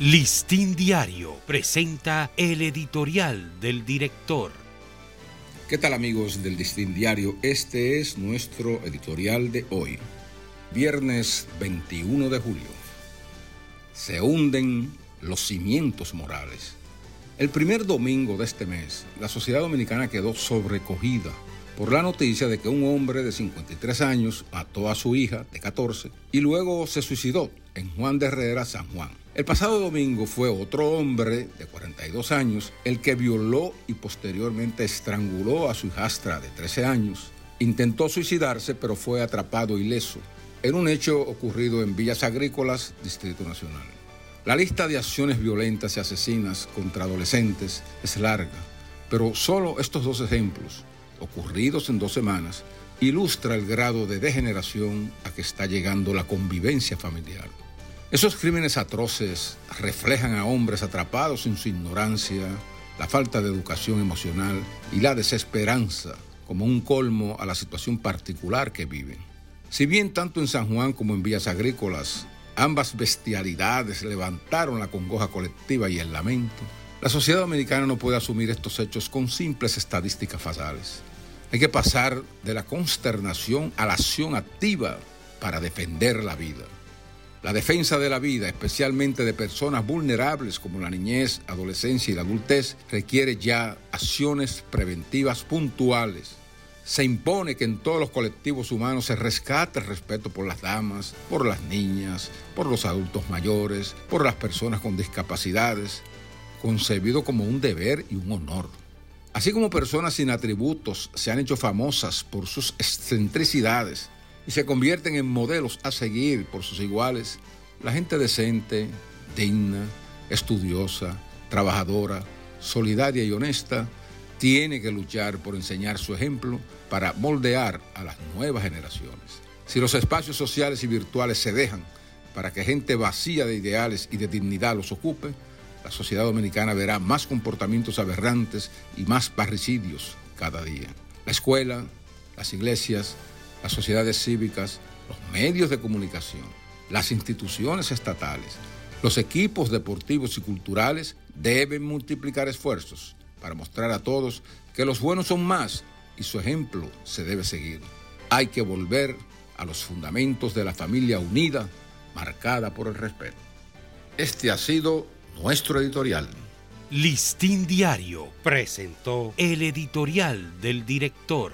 Listín Diario presenta el editorial del director. ¿Qué tal amigos del Listín Diario? Este es nuestro editorial de hoy, viernes 21 de julio. Se hunden los cimientos morales. El primer domingo de este mes, la sociedad dominicana quedó sobrecogida por la noticia de que un hombre de 53 años mató a su hija de 14 y luego se suicidó en Juan de Herrera, San Juan. El pasado domingo fue otro hombre de 42 años el que violó y posteriormente estranguló a su hijastra de 13 años. Intentó suicidarse pero fue atrapado ileso en un hecho ocurrido en Villas Agrícolas, Distrito Nacional. La lista de acciones violentas y asesinas contra adolescentes es larga, pero solo estos dos ejemplos, ocurridos en dos semanas, ilustra el grado de degeneración a que está llegando la convivencia familiar. Esos crímenes atroces reflejan a hombres atrapados en su ignorancia, la falta de educación emocional y la desesperanza como un colmo a la situación particular que viven. Si bien tanto en San Juan como en Villas Agrícolas ambas bestialidades levantaron la congoja colectiva y el lamento, la sociedad dominicana no puede asumir estos hechos con simples estadísticas fatales. Hay que pasar de la consternación a la acción activa para defender la vida. La defensa de la vida, especialmente de personas vulnerables como la niñez, adolescencia y la adultez, requiere ya acciones preventivas puntuales. Se impone que en todos los colectivos humanos se rescate el respeto por las damas, por las niñas, por los adultos mayores, por las personas con discapacidades, concebido como un deber y un honor. Así como personas sin atributos se han hecho famosas por sus excentricidades, y se convierten en modelos a seguir por sus iguales, la gente decente, digna, estudiosa, trabajadora, solidaria y honesta, tiene que luchar por enseñar su ejemplo para moldear a las nuevas generaciones. Si los espacios sociales y virtuales se dejan para que gente vacía de ideales y de dignidad los ocupe, la sociedad dominicana verá más comportamientos aberrantes y más parricidios cada día. La escuela, las iglesias, las sociedades cívicas, los medios de comunicación, las instituciones estatales, los equipos deportivos y culturales deben multiplicar esfuerzos para mostrar a todos que los buenos son más y su ejemplo se debe seguir. Hay que volver a los fundamentos de la familia unida, marcada por el respeto. Este ha sido nuestro editorial. Listín Diario presentó el editorial del director.